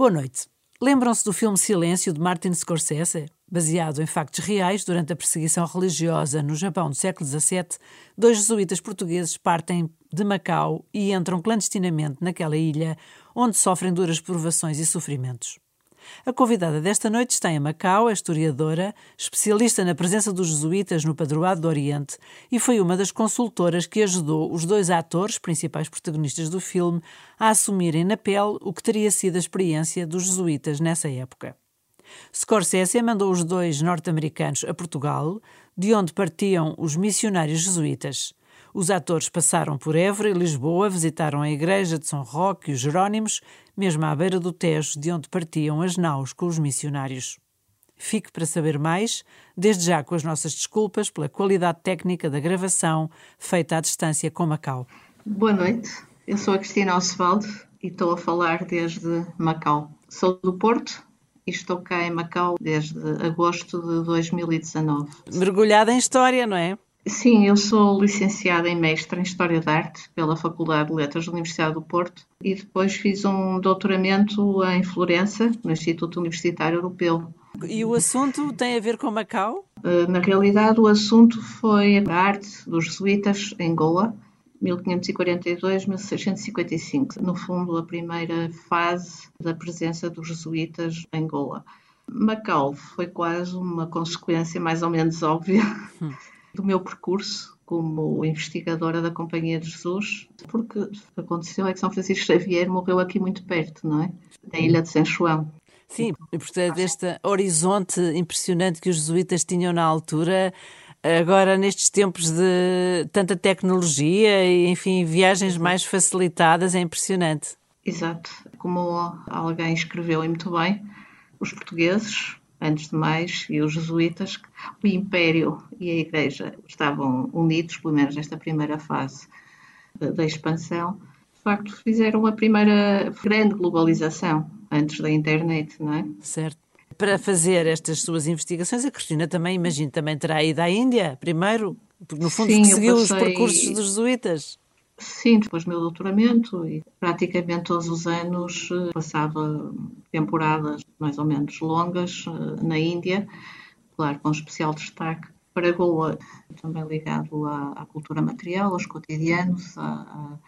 Boa noite. Lembram-se do filme Silêncio de Martin Scorsese? Baseado em factos reais, durante a perseguição religiosa no Japão do século XVII, dois jesuítas portugueses partem de Macau e entram clandestinamente naquela ilha, onde sofrem duras provações e sofrimentos. A convidada desta noite está em Macau, é historiadora, especialista na presença dos jesuítas no Padroado do Oriente e foi uma das consultoras que ajudou os dois atores, principais protagonistas do filme, a assumirem na pele o que teria sido a experiência dos jesuítas nessa época. Scorsese mandou os dois norte-americanos a Portugal, de onde partiam os missionários jesuítas. Os atores passaram por Évora e Lisboa, visitaram a igreja de São Roque e os Jerónimos, mesmo à beira do Tejo, de onde partiam as naus com os missionários. Fique para saber mais, desde já com as nossas desculpas pela qualidade técnica da gravação feita à distância com Macau. Boa noite, eu sou a Cristina Osvaldo e estou a falar desde Macau. Sou do Porto e estou cá em Macau desde agosto de 2019. Mergulhada em história, não é? Sim, eu sou licenciada em Mestre em História da Arte pela Faculdade de Letras da Universidade do Porto e depois fiz um doutoramento em Florença, no Instituto Universitário Europeu. E o assunto tem a ver com Macau? Eh, na realidade, o assunto foi a arte dos jesuítas em Goa, 1542-1655. No fundo, a primeira fase da presença dos jesuítas em Goa. Macau foi quase uma consequência mais ou menos óbvia. Do meu percurso como investigadora da Companhia de Jesus, porque o que aconteceu é que São Francisco Xavier morreu aqui muito perto, não é? Da ilha de São João. Sim, e portanto, este horizonte impressionante que os jesuítas tinham na altura, agora nestes tempos de tanta tecnologia e, enfim, viagens mais facilitadas, é impressionante. Exato. Como alguém escreveu e muito bem, os portuguees antes de mais, e os jesuítas, o Império e a Igreja estavam unidos, pelo menos nesta primeira fase da expansão, de facto fizeram a primeira grande globalização antes da internet, não é? Certo. Para fazer estas suas investigações, a Cristina também, imagino, também terá ido à Índia primeiro, porque no fundo Sim, seguiu passei... os percursos dos jesuítas. Sim, depois do meu doutoramento e praticamente todos os anos eh, passava temporadas mais ou menos longas eh, na Índia, claro, com especial destaque para Goa, também ligado à, à cultura material, aos cotidianos, à,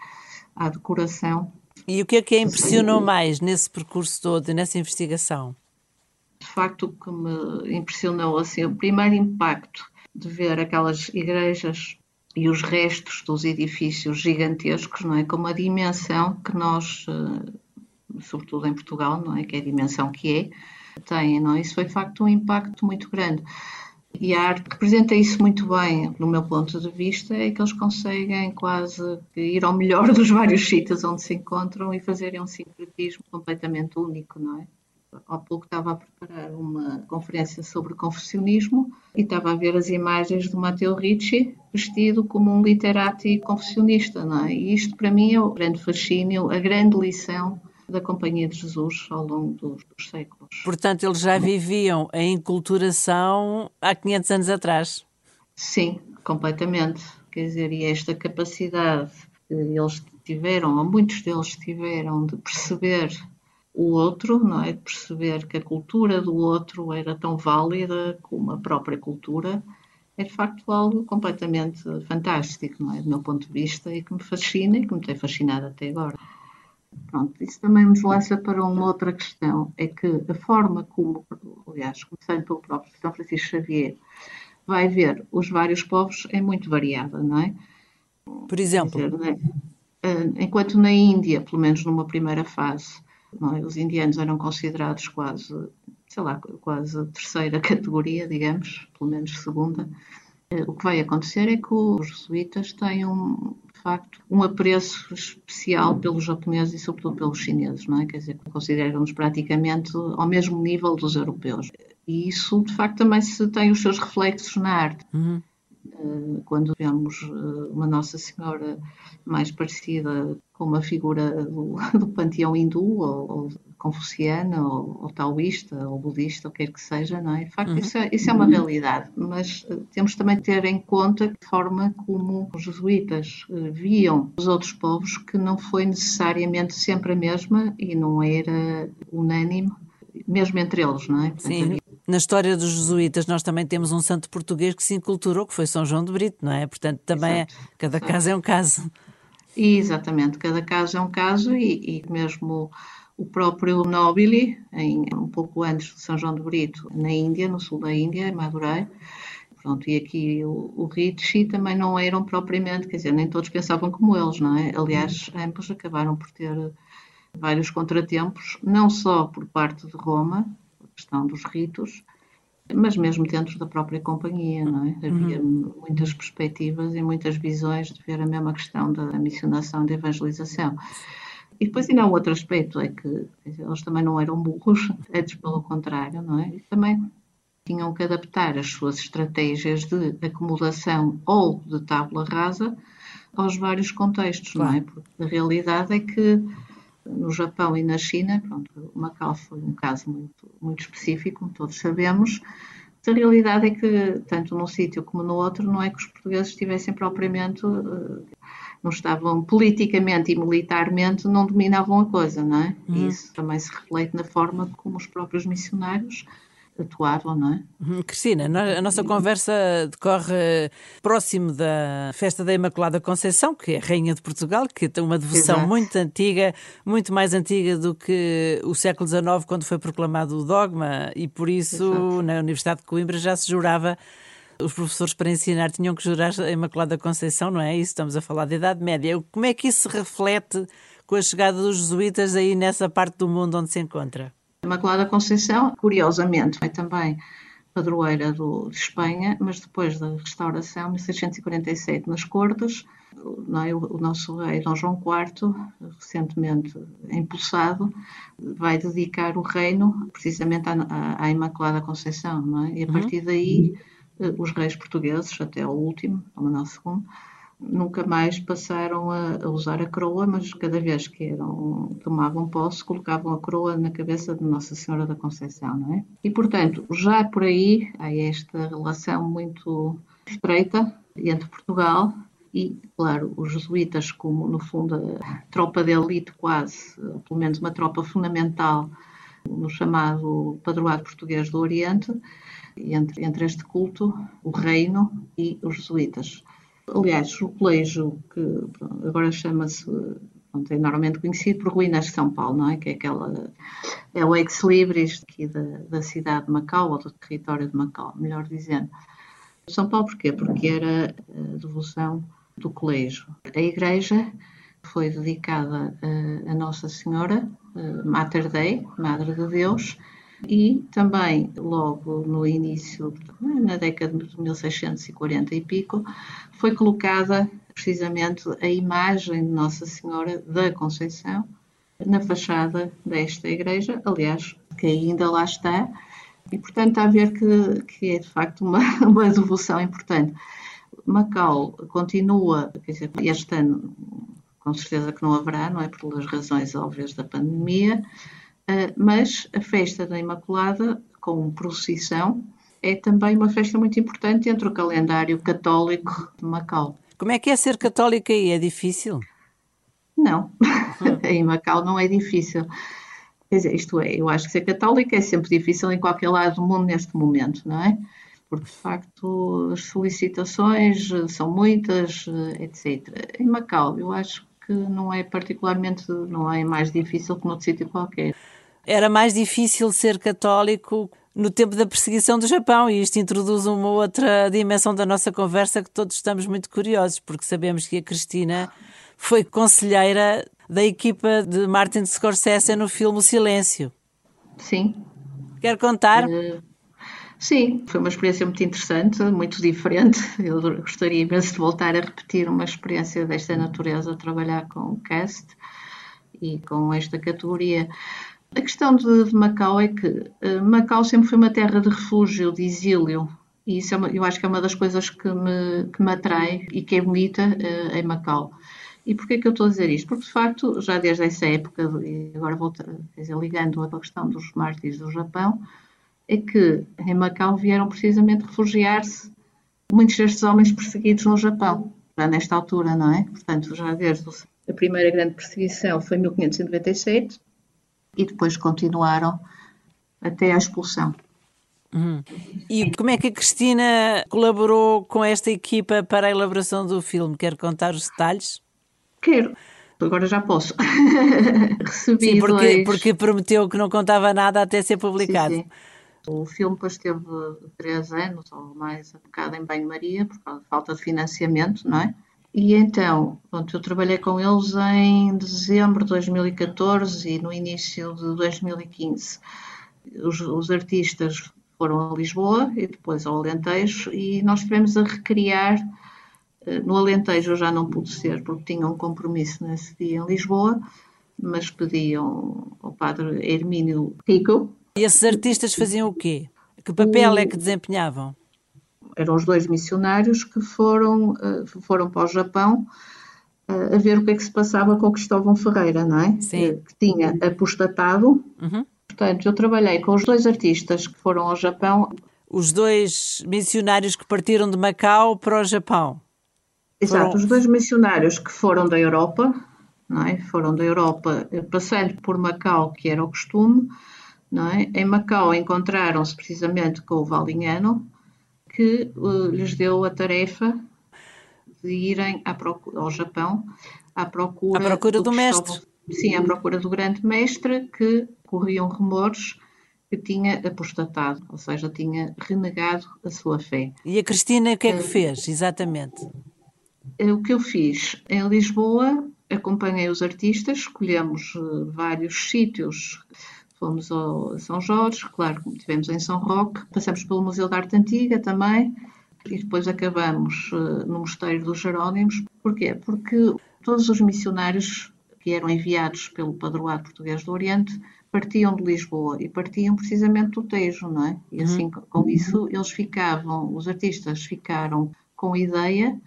à, à, decoração. E o que é que a impressionou mais nesse percurso todo, nessa investigação? De facto, o que me impressionou, assim, o primeiro impacto de ver aquelas igrejas e os restos dos edifícios gigantescos, não é? Com uma dimensão que nós, eh, sobretudo em Portugal, não é? Que é a dimensão que é, tem, não é? Isso foi de facto um impacto muito grande. E a arte representa isso muito bem, no meu ponto de vista, é que eles conseguem quase ir ao melhor dos vários sítios onde se encontram e fazerem um sincretismo completamente único, não é? Há pouco estava a preparar uma conferência sobre confessionismo e estava a ver as imagens do Matteo Ricci vestido como um literati confessionista, não é? E isto para mim é o grande fascínio, a grande lição da Companhia de Jesus ao longo dos, dos séculos. Portanto, eles já viviam a enculturação há 500 anos atrás. Sim, completamente. Quer dizer, e esta capacidade que eles tiveram, ou muitos deles tiveram, de perceber o outro, não é? De perceber que a cultura do outro era tão válida como a própria cultura, é de facto algo completamente fantástico, não é? Do meu ponto de vista, e que me fascina e que me tem fascinado até agora. Pronto, isso também nos lança para uma outra questão, é que a forma como, aliás, começando pelo próprio São Francisco Xavier, vai ver os vários povos é muito variada, não é? Por exemplo? Dizer, é? Enquanto na Índia, pelo menos numa primeira fase, é? Os indianos eram considerados quase, sei lá, quase terceira categoria, digamos, pelo menos segunda. Eh, o que vai acontecer é que os jesuítas têm, um, de facto, um apreço especial pelos japoneses e, sobretudo, pelos chineses, não é? Quer dizer, consideram-nos praticamente ao mesmo nível dos europeus. E isso, de facto, também se tem os seus reflexos na arte. Uhum. Eh, quando vemos eh, uma Nossa Senhora mais parecida com uma figura do, do panteão hindu ou, ou confuciana ou, ou, taoísta ou budista, ou quer que seja, não é? De facto, uhum. isso, é, isso é uma realidade, mas uh, temos também de ter em conta a forma como os jesuítas viam os outros povos, que não foi necessariamente sempre a mesma e não era unânime, mesmo entre eles, não é? Portanto, Sim. Na história dos jesuítas, nós também temos um santo português que se inculturou, que foi São João de Brito, não é? Portanto, também é, cada caso é um caso. Exatamente, cada caso é um caso e, e mesmo o próprio Nobili, em, um pouco antes de São João de Brito, na Índia, no sul da Índia, em Madurai, Pronto, e aqui o, o Ricci também não eram propriamente, quer dizer, nem todos pensavam como eles, não é? Aliás, ambos acabaram por ter vários contratempos, não só por parte de Roma, questão dos ritos, mas mesmo dentro da própria companhia, não é? Havia uhum. muitas perspectivas e muitas visões de ver a mesma questão da missionação da evangelização. E depois ainda um outro aspecto, é que eles também não eram burros, antes pelo contrário, não é? E também tinham que adaptar as suas estratégias de acomodação ou de tábula rasa aos vários contextos, claro. não é? Porque a realidade é que no Japão e na China, pronto, o Macau foi um caso muito, muito específico, como todos sabemos, a realidade é que, tanto num sítio como no outro, não é que os portugueses estivessem propriamente uh, não estavam politicamente e militarmente, não dominavam a coisa, não é? Uhum. Isso também se reflete na forma como os próprios missionários atuavam, não é? Uhum. Cristina, a nossa conversa decorre próximo da festa da Imaculada Conceição, que é a Rainha de Portugal, que tem uma devoção Exato. muito antiga, muito mais antiga do que o século XIX, quando foi proclamado o dogma, e por isso Exato. na Universidade de Coimbra já se jurava os professores para ensinar tinham que jurar a Imaculada Conceição, não é isso? Estamos a falar da Idade Média. Como é que isso se reflete com a chegada dos jesuítas aí nessa parte do mundo onde se encontra? Imaculada Conceição, curiosamente, foi também padroeira do, de Espanha, mas depois da restauração, em 1647, nas Cortes, é? o, o, nosso rei Dom João IV, recentemente impulsado, vai dedicar o reino precisamente à, à Imaculada Conceição, é? E a uhum. partir daí eh, os reis portugueses, até o último, Manuel II, nunca mais passaram a, a, usar a coroa, mas cada vez que eram, tomavam posse, colocavam a coroa na cabeça de Nossa Senhora da Conceição, não é? E, portanto, já por aí há esta relação muito estreita entre Portugal e, claro, os jesuítas, como no fundo a tropa de elite quase, pelo menos uma tropa fundamental no chamado Padroado Português do Oriente, entre, entre este culto, o reino e os jesuítas. Aliás, o colégio, que agora chama-se, é normalmente conhecido por Ruínas de São Paulo, não é? Que é aquela, é o ex-libris aqui da, da cidade de Macau, ou do território de Macau, melhor dizendo. São Paulo porquê? Porque era a devoção do colégio. A igreja foi dedicada a Nossa Senhora, Mater Dei, Madre de Deus, e também, logo no início, na década de 1640 e pico, foi colocada precisamente a imagem de Nossa Senhora da Conceição na fachada desta igreja, aliás, que ainda lá está, e portanto está a ver que, que é de facto uma, uma devoção importante. Macau continua, dizer, este ano com certeza que não haverá, não é? Pelas razões óbvias da pandemia, mas a festa da Imaculada, com procissão, é também uma festa muito importante entre o calendário católico de Macau. Como é que é ser católica aí? É difícil? Não, uhum. em Macau não é difícil. Quer dizer, isto é, eu acho que ser católica é sempre difícil em qualquer lado do mundo neste momento, não é? Porque, de facto, as solicitações são muitas, etc. Em Macau, eu acho que não é particularmente, não é mais difícil que noutro sítio qualquer. Era mais difícil ser católico no tempo da perseguição do Japão e isto introduz uma outra dimensão da nossa conversa que todos estamos muito curiosos, porque sabemos que a Cristina foi conselheira da equipa de Martin Scorsese no filme O Silêncio. Sim. Quer contar? Uh, sim, foi uma experiência muito interessante, muito diferente. Eu gostaria imenso de voltar a repetir uma experiência desta natureza, trabalhar com o cast e com esta categoria. A questão de, Macau é que uh, Macau sempre foi uma terra de refúgio, de exílio, e isso é uma, eu acho que é uma das coisas que me, que me atrai e que é bonita uh, em Macau. E porquê que eu estou a dizer isto? Porque, de facto, já desde essa época, e agora vou dizer, ligando a questão dos mártires do Japão, é que em Macau vieram precisamente refugiar-se muitos destes homens perseguidos no Japão, já nesta altura, não é? Portanto, já desde a primeira grande perseguição foi em 1597 e depois continuaram até à expulsão. Uhum. E como é que a Cristina colaborou com esta equipa para a elaboração do filme? Quer contar os detalhes? Quero. Agora já posso. Recebi sim, porque, dois... porque prometeu que não contava nada até ser publicado. Sim, sim. O filme depois teve três anos ou mais aplicado em banho-maria por causa de falta de financiamento, não é? E então, pronto, eu trabalhei com eles em dezembro de 2014 e no início de 2015. Os, os artistas foram a Lisboa e depois ao Alentejo e nós estivemos a recriar. Eh, no Alentejo eu já não pude ser porque tinha um compromisso nesse dia em Lisboa, mas pediam ao padre Hermínio Rico, e esses artistas faziam o quê? Que papel é que desempenhavam? Eram os dois missionários que foram, eh, foram para o Japão eh, a ver o que é que se passava com o Cristóvão Ferreira, não é? Sim. Eh, que tinha apostatado. Uhum. Portanto, eu trabalhei com os dois artistas que foram ao Japão. Os dois missionários que partiram de Macau para o Japão. Exato, foram... os dois missionários que foram da Europa, não é? Foram da Europa, passando por Macau, que era o costume, é? Em Macau encontraram-se precisamente com o Valinhano, que uh, lhes deu a tarefa de irem ao Japão à procura, à procura do, do mestre. sim, à procura do grande mestre, que corriam rumores que tinha apostatado, ou seja, tinha renegado a sua fé. E a Cristina o que é que uh, fez, exatamente? Uh, o que eu fiz em Lisboa, acompanhei os artistas, escolhemos vários sítios Fomos ao São Jorge, claro, tivemos em São Roque, passamos pelo Museu da Arte Antiga também, e depois acabamos uh, no Mosteiro dos Jerónimos. Porquê? Porque todos os missionários que eram enviados pelo Padroado Português do Oriente partiam de Lisboa e partiam precisamente do Tejo, não é? E assim, uhum. com isso, eles ficavam, os artistas ficaram com a ideia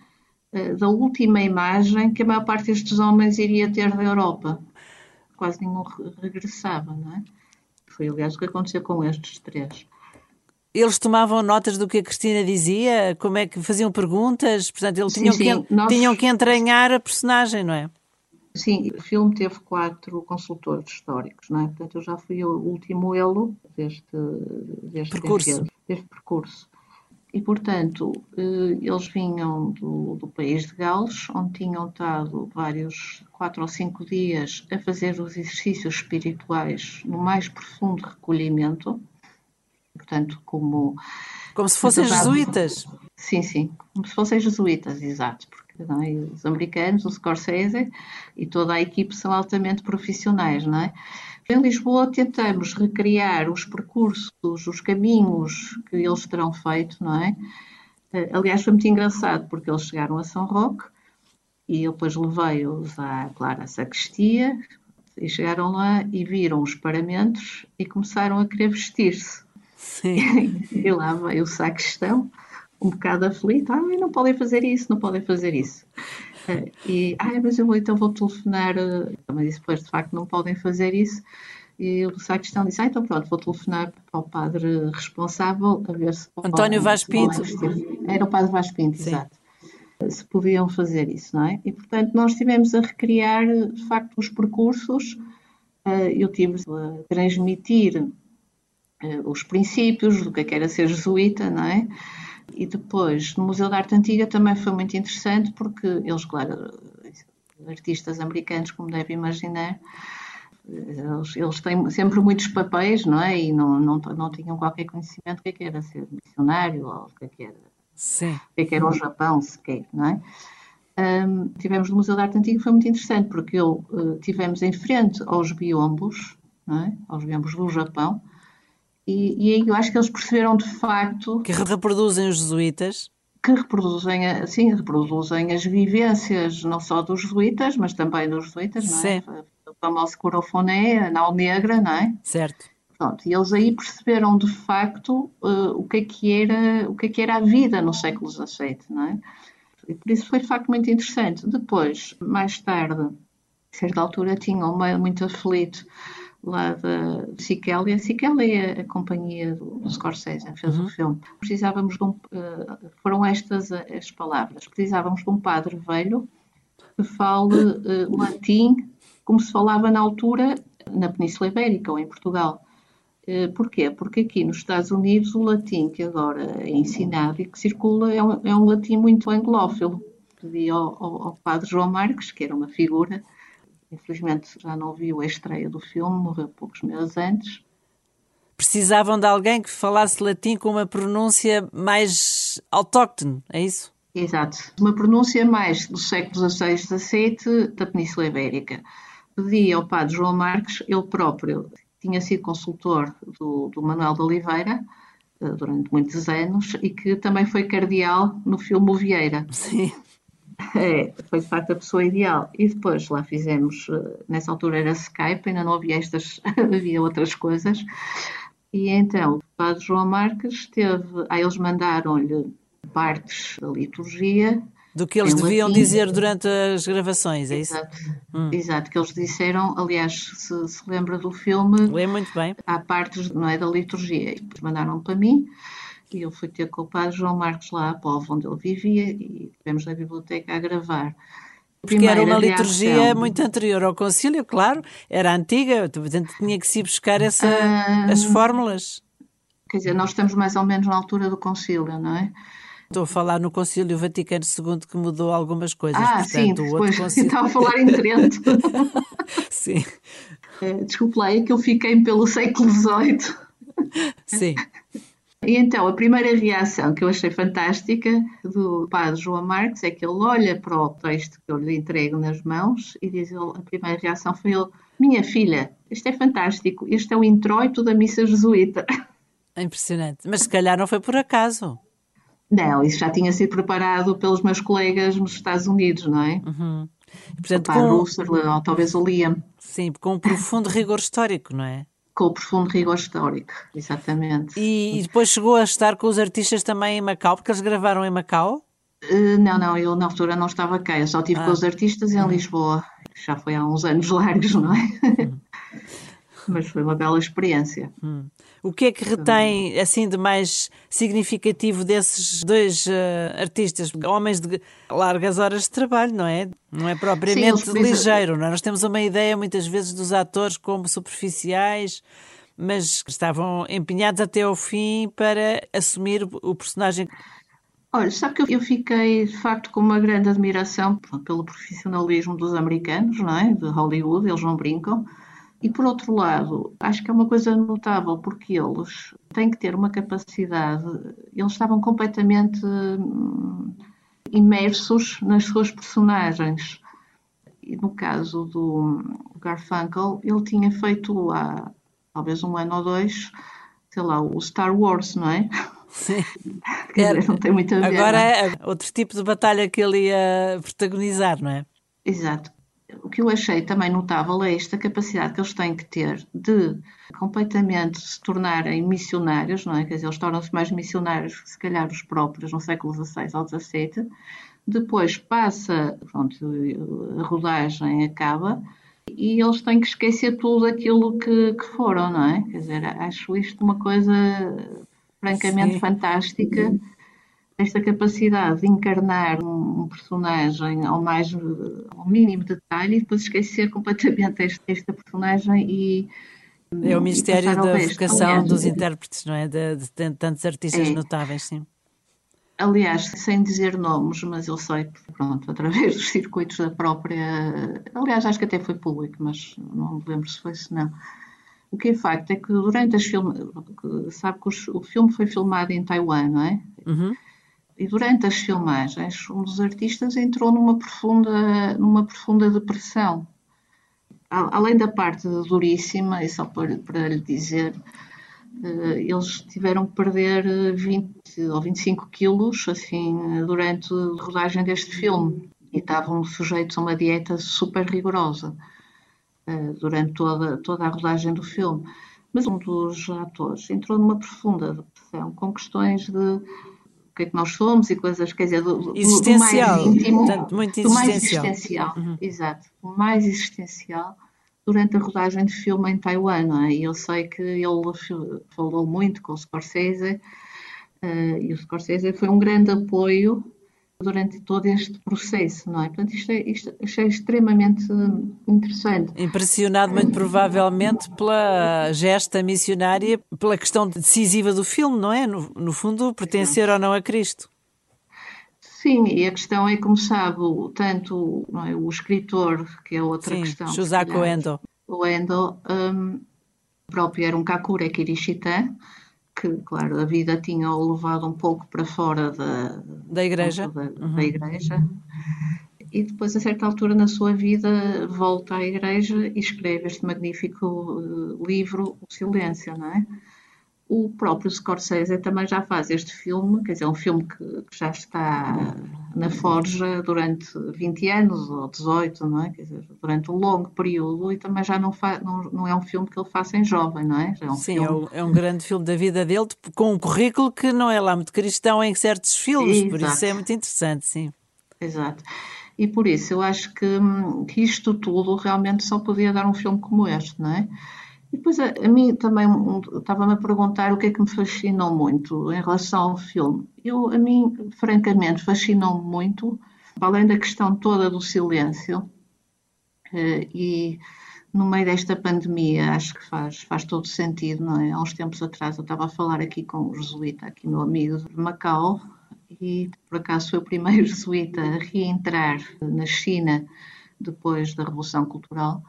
uh, da última imagem que a maior parte destes homens iria ter da Europa. Quase nenhum regressava, não é? Foi, aliás, o que aconteceu com estes três. Eles tomavam notas do que a Cristina dizia? Como é que faziam perguntas? Portanto, eles tinham, sim, que, nós... tinham que entranhar a personagem, não é? Sim, o filme teve quatro consultores históricos, não é? Portanto, eu já fui o último elo deste, deste percurso. deste percurso. E, portanto, eh, eles vinham do, do, país de Gales, onde tinham estado vários, quatro ou cinco dias, a fazer os exercícios espirituais no mais profundo recolhimento. Portanto, como. Como se fossem jesuítas. Sim, sim, como se fossem jesuítas, exato. Porque é? os americanos, o Scorsese e toda a equipe são altamente profissionais, não é? Em Lisboa tentamos recriar os percursos, os caminhos que eles terão feito, não é? Eh, aliás, foi muito engraçado porque eles chegaram a São Roque e eu depois levei-os à, claro, à sacristia e chegaram lá e viram os paramentos e começaram a querer vestir-se. e lá veio o sacristão, um bocado aflito, ah, não podem fazer isso, não podem fazer isso. E, ah, mas eu vou, então vou telefonar, mas depois de facto não podem fazer isso. E o sacristão disse, ah, então pronto, vou telefonar para o padre responsável a ver se... António Vaz Pinto. Era o padre Vaz Pinto, Sim. exato. Se podiam fazer isso, não é? E portanto nós estivemos a recriar de facto os percursos, eh, eu tive a transmitir eh, os princípios do que é que era ser jesuíta, não é? E depois, no Museu da Arte Antiga também foi muito interessante porque eles, claro, artistas americanos, como deve imaginar, eles, eles, têm sempre muitos papéis, não é? E não, não, não tinham qualquer conhecimento do que, é que era ser missionário ou o que, é que era, Sim. O que, é que era o Japão sequer, não é? Um, tivemos no Museu da Arte Antiga, foi muito interessante porque eu, uh, tivemos em frente aos biombos, não é? aos biombos do Japão, e, e aí eu acho que eles perceberam de facto. Que reproduzem os jesuítas? Que reproduzem, assim, reproduzem as vivências não só dos jesuítas, mas também dos jesuítas, não é? Sim. O famoso corofoné, a nau negra, não é? Certo. Pronto, e eles aí perceberam de facto uh, o, que é que era, o que é que era a vida no século XVII, não é? E por isso foi de facto muito interessante. Depois, mais tarde, a certa altura, tinha um meio muito aflito lá da e a é a companhia do Scorsese, fez uhum. o filme. Precisávamos de um, uh, foram estas as palavras, precisávamos de um padre velho que fale uh, latim como se falava na altura na Península Ibérica ou em Portugal. Uh, porquê? Porque aqui nos Estados Unidos o latim que agora é ensinado e que circula é um, é um latim muito anglófilo. Pedi ao, ao, ao padre João Marques, que era uma figura Infelizmente já não viu a estreia do filme, morreu poucos meses antes. Precisavam de alguém que falasse latim com uma pronúncia mais autóctone, é isso? Exato. Uma pronúncia mais do século XVI, XVII da Península Ibérica. Pedi ao padre João Marques, ele próprio tinha sido consultor do, do Manuel de Oliveira eh, durante muitos anos e que também foi cardeal no filme O Vieira. Sim. É, foi de facto a pessoa ideal. E depois lá fizemos, eh, nessa altura era Skype, ainda não havia estas, havia outras coisas. E então o padre João Marques teve, aí eles mandaram-lhe partes da liturgia. Do que eles deviam latim. dizer durante as gravações, é isso? Exato, hum. exato que eles disseram, aliás, se se lembra do filme. Lê muito bem. Há partes, não é, da liturgia. E depois mandaram para mim e eu fui ter com o padre João Marcos lá à Povo, onde ele vivia, e estivemos na biblioteca a gravar. Porque era uma liturgia reação... muito anterior ao concílio, claro, era antiga, portanto tinha que se buscar essa, ah, as fórmulas. Quer dizer, nós estamos mais ou menos na altura do concílio, não é? Estou a falar no Concílio Vaticano II que mudou algumas coisas. Ah, portanto, sim, depois concílio... estava a falar em Trento. sim. É, desculpe lá, é que eu fiquei pelo século XVIII. Sim. E então, a primeira reação que eu achei fantástica do padre João Marques é que ele olha para o texto que eu lhe entrego nas mãos e diz ele, a primeira reação foi ele, minha filha, isto é fantástico, este é o introito da missa jesuíta. É impressionante, mas se calhar não foi por acaso. Não, isso já tinha sido preparado pelos meus colegas nos Estados Unidos, não é? Uhum. portanto, o com... Russell, ou talvez o Liam. Sim, com um profundo rigor histórico, não é? Com o profundo rigor histórico, exatamente. E, e, depois chegou a estar com os artistas também em Macau, porque eles gravaram em Macau? Uh, não, não, eu na altura não estava cá, eu só estive ah. com os artistas em uhum. Lisboa. Já foi há uns anos largos, não é? Uhum. Mas foi uma bela experiência. Hum. O que é que retém assim de mais significativo desses dois uh, artistas, homens de largas horas de trabalho, não é? Não é propriamente Sim, ligeiro, não é? Nós temos uma ideia muitas vezes dos atores como superficiais, mas estavam empenhados até ao fim para assumir o personagem. Olha, sabe que eu fiquei de facto com uma grande admiração pelo profissionalismo dos americanos, não é? De Hollywood, eles não brincam e por outro lado, acho que é uma coisa notável porque eles têm que ter uma capacidade, eles estavam completamente hum, imersos nas suas personagens. E no caso do Garfunkel, ele tinha feito há talvez um ano ou dois, sei lá, o Star Wars, não é? Sim. Dizer, não tem muito a ver. Agora é? é outro tipo de batalha que ele ia protagonizar, não é? Exato o que eu achei também notável é esta capacidade que eles têm que ter de completamente se tornarem missionários, não é? Quer dizer, eles tornam-se mais missionários que se calhar os próprios no século XVI ou XVII. Depois passa, pronto, a rodagem acaba e eles têm que esquecer tudo aquilo que, que foram, não é? Quer dizer, acho isto uma coisa francamente Sim. fantástica esta capacidade de encarnar um personagem ao mais ao mínimo detalhe e depois esquecer completamente esta, esta personagem e é o mistério da vocação Aliás, dos intérpretes, não é? De, de, de tantos artistas é. notáveis, sim. Aliás, sem dizer nomes, mas eu sei, pronto, através dos circuitos da própria. Aliás, acho que até foi público, mas não me lembro se foi se não. O que é facto é que durante as filmes. Sabe que o filme foi filmado em Taiwan, não é? Uhum. E durante as filmagens, um dos artistas entrou numa profunda, numa profunda depressão. Além da parte duríssima, e só para, para lhe dizer, eh, eles tiveram que perder 20 ou 25 quilos assim, durante a rodagem deste filme e estavam sujeitos a uma dieta super rigorosa eh, durante toda, toda a rodagem do filme. Mas um dos atores entrou numa profunda depressão com questões de que é que nós somos e coisas, quer dizer, do, existencial, do mais íntimo, Portanto, muito do mais existencial. uhum. exato, o mais existencial durante a rodagem de filme em Taiwan, é? E eu sei que ele falou muito com o Scorsese uh, e o Scorsese foi um grande apoio durante todo este processo, não é? Portanto, isto é, isto, achei extremamente interessante. Impressionado muito provavelmente pela gesta missionária, pela questão decisiva do filme, não é? No, no fundo, pertencer ou não a Cristo. Sim, e a questão é, como sabe, tanto é, o escritor, que é outra Sim, questão. Shusako Endo. O Endo um, próprio era um Kakure Kirishita, que, claro, a vida tinha-o levado um pouco para fora da, da igreja. Da, uhum. da, igreja. E depois, a certa altura na sua vida, volta à igreja e escreve este magnífico uh, livro, O Silêncio, não é? O próprio Scorsese também já faz este filme, quer dizer, um filme que, que já está na forja durante 20 anos ou 18, não é? Quer dizer, durante um longo período e também já não, não, não é um filme que ele faça em jovem, não é? é um Sim, filme... é, um, é, um, grande filme da vida dele, com um currículo que não é lá muito cristão em certos filmes, Exato. por isso é muito interessante, sim. Exato. E por isso eu acho que, que isto tudo realmente só podia dar um filme como este, não é? E depois a, a mim também estava-me a perguntar o que é que me fascinou muito em relação ao filme. Eu, a mim, francamente, fascinou-me muito, além da questão toda do silêncio, eh, e no meio desta pandemia, acho que faz, faz todo sentido, não é? Há uns tempos atrás eu estava a falar aqui com o jesuíta, aqui meu amigo de Macau, e por acaso foi o primeiro jesuíta a reentrar na China depois da Revolução Cultural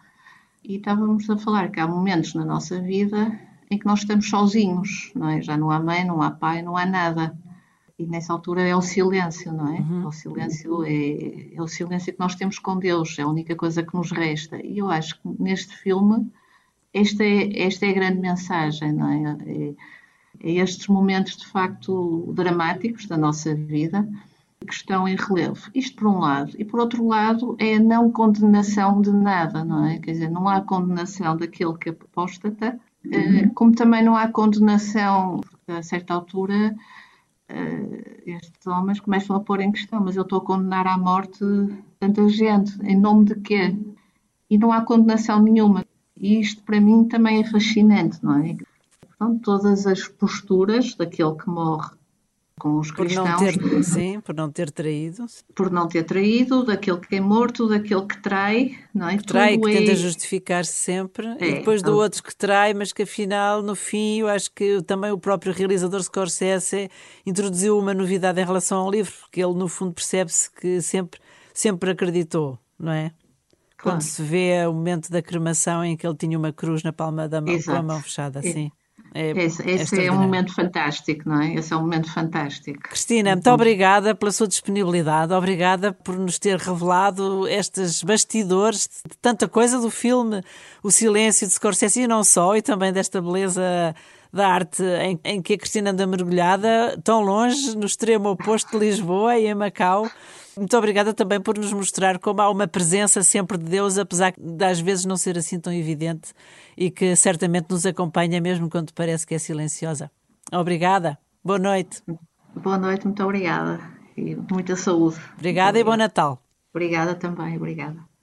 e estávamos a falar que há momentos na nossa vida em que nós estamos sozinhos, não é? Já não há mãe, não há pai, não há nada. E nessa altura é o silêncio, não é? Uhum. O silêncio é, é, o silêncio que nós temos com Deus, é a única coisa que nos resta. E eu acho que neste filme esta é, esta é a grande mensagem, não é? é? É estes momentos de facto dramáticos da nossa vida que estão em relevo. Isto por um lado. E por outro lado é a não condenação de nada, não é? Quer dizer, não há condenação daquele que apóstata, uhum. como também não há condenação, porque a certa altura eh, estes homens começam a pôr em questão, mas eu estou a condenar à morte tanta gente, em nome de quê? E não há condenação nenhuma. E isto para mim também é fascinante, não é? Portanto, todas as posturas daquele que morre com os por cristãos. Não ter, sim, por não ter traído. Por não ter traído, daquele que é morto, daquele que trai, não é? Que trai, que é... tenta justificar-se sempre, é, e depois do outro que trai, mas que afinal, no fim, eu acho que também o próprio realizador Scorsese introduziu uma novidade em relação ao livro, porque ele, no fundo, percebe-se que sempre, sempre acreditou, não é? Claro. Quando se vê o momento da cremação em que ele tinha uma cruz na palma da mão, Exato. com a mão fechada, assim. É. É, esse, esse é, um momento fantástico, não é? Esse é um momento fantástico. Cristina, muito obrigada pela sua disponibilidade, obrigada por nos ter revelado estes bastidores de tanta coisa do filme O Silêncio de Scorsese e não só, e também desta beleza da arte em, em que a Cristina anda mergulhada, tão longe, no extremo oposto de Lisboa e em Macau. Muito obrigada também por nos mostrar como há uma presença sempre de Deus, apesar de às vezes não ser assim tão evidente e que certamente nos acompanha mesmo quando parece que é silenciosa. Obrigada. Boa noite. Boa noite, muito obrigada. E muita saúde. Obrigada e bom Natal. Obrigada também, obrigada.